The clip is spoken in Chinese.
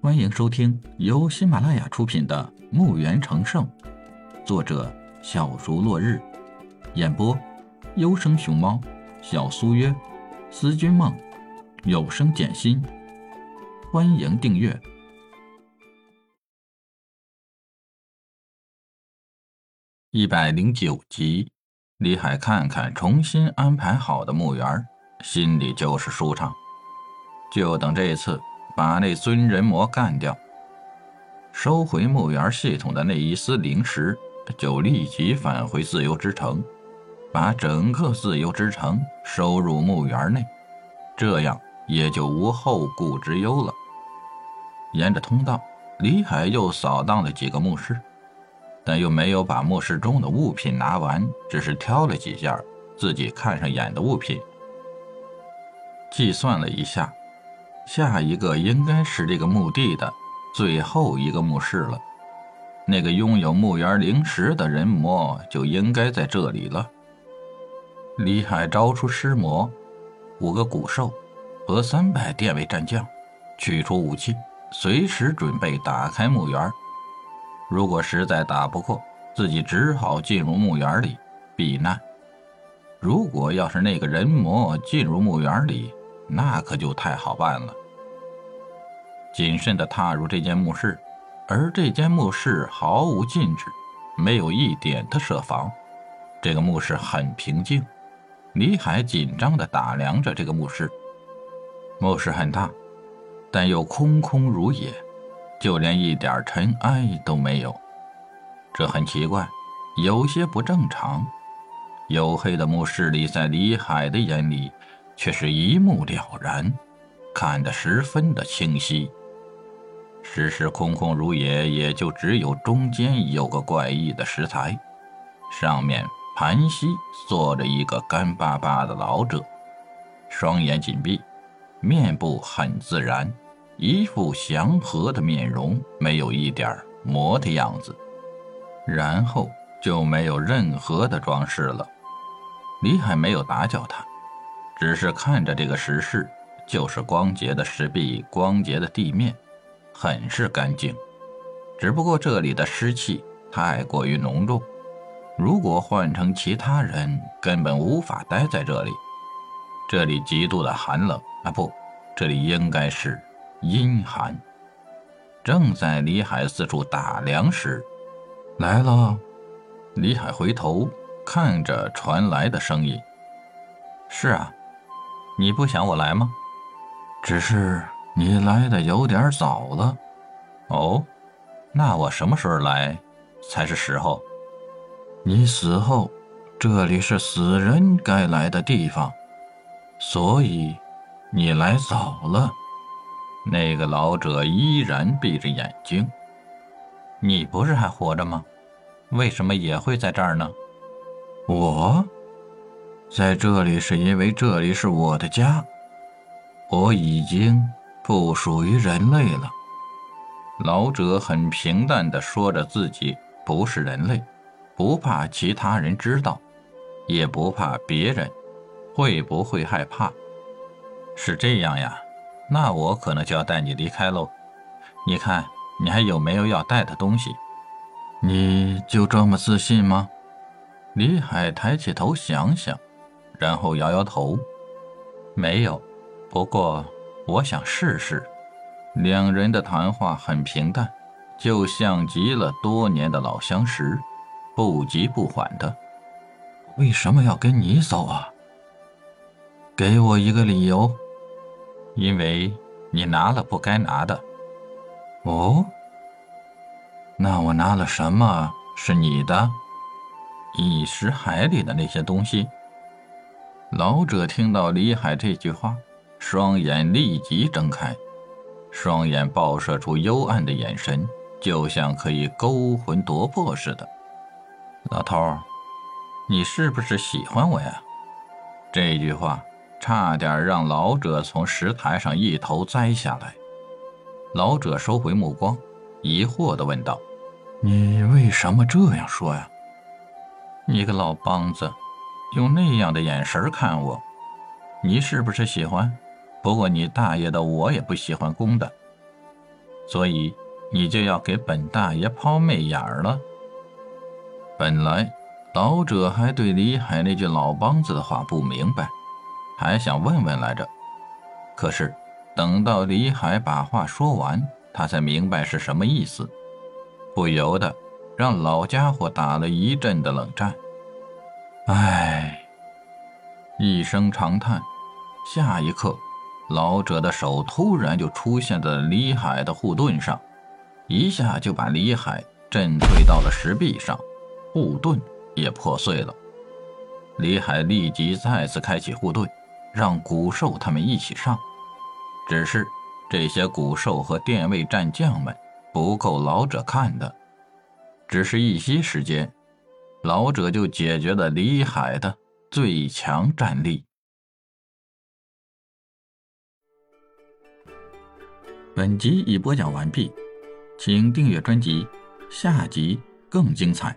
欢迎收听由喜马拉雅出品的《墓园成圣》，作者小竹落日，演播优生熊猫、小苏约、思君梦、有声简心。欢迎订阅一百零九集。李海看看重新安排好的墓园，心里就是舒畅。就等这一次把那尊人魔干掉，收回墓园系统的那一丝灵石，就立即返回自由之城，把整个自由之城收入墓园内，这样也就无后顾之忧了。沿着通道，李海又扫荡了几个墓室。但又没有把墓室中的物品拿完，只是挑了几件自己看上眼的物品。计算了一下，下一个应该是这个墓地的最后一个墓室了。那个拥有墓园灵石的人魔就应该在这里了。李海招出尸魔，五个古兽和三百电位战将，取出武器，随时准备打开墓园。如果实在打不过，自己只好进入墓园里避难。如果要是那个人魔进入墓园里，那可就太好办了。谨慎地踏入这间墓室，而这间墓室毫无禁止，没有一点的设防。这个墓室很平静。李海紧张地打量着这个墓室，墓室很大，但又空空如也。就连一点尘埃都没有，这很奇怪，有些不正常。黝黑的墓室里，在李海的眼里，却是一目了然，看得十分的清晰。石室空空如也，也就只有中间有个怪异的石台，上面盘膝坐着一个干巴巴的老者，双眼紧闭，面部很自然。一副祥和的面容，没有一点魔的样子，然后就没有任何的装饰了。李海没有打搅他，只是看着这个石室，就是光洁的石壁，光洁的地面，很是干净。只不过这里的湿气太过于浓重，如果换成其他人，根本无法待在这里。这里极度的寒冷啊，不，这里应该是。阴寒。正在李海四处打量时，来了。李海回头看着传来的声音：“是啊，你不想我来吗？只是你来的有点早了。哦，那我什么时候来才是时候？你死后，这里是死人该来的地方，所以你来早了。”那个老者依然闭着眼睛。你不是还活着吗？为什么也会在这儿呢？我在这里是因为这里是我的家。我已经不属于人类了。老者很平淡地说着自己不是人类，不怕其他人知道，也不怕别人会不会害怕。是这样呀。那我可能就要带你离开喽。你看，你还有没有要带的东西？你就这么自信吗？李海抬起头想想，然后摇摇头，没有。不过我想试试。两人的谈话很平淡，就像极了多年的老相识，不急不缓的。为什么要跟你走啊？给我一个理由。因为你拿了不该拿的，哦，那我拿了什么是你的？一石海里的那些东西。老者听到李海这句话，双眼立即睁开，双眼爆射出幽暗的眼神，就像可以勾魂夺魄似的。老头，你是不是喜欢我呀？这句话。差点让老者从石台上一头栽下来。老者收回目光，疑惑地问道：“你为什么这样说呀？你个老梆子，用那样的眼神看我，你是不是喜欢？不过你大爷的，我也不喜欢公的。所以你就要给本大爷抛媚眼儿了。本来老者还对李海那句老梆子的话不明白，还想问问来着。可是等到李海把话说完，他才明白是什么意思，不由得让老家伙打了一阵的冷战。唉，一声长叹，下一刻。老者的手突然就出现在李海的护盾上，一下就把李海震退到了石壁上，护盾也破碎了。李海立即再次开启护盾，让古兽他们一起上。只是这些古兽和电位战将们不够老者看的，只是一息时间，老者就解决了李海的最强战力。本集已播讲完毕，请订阅专辑，下集更精彩。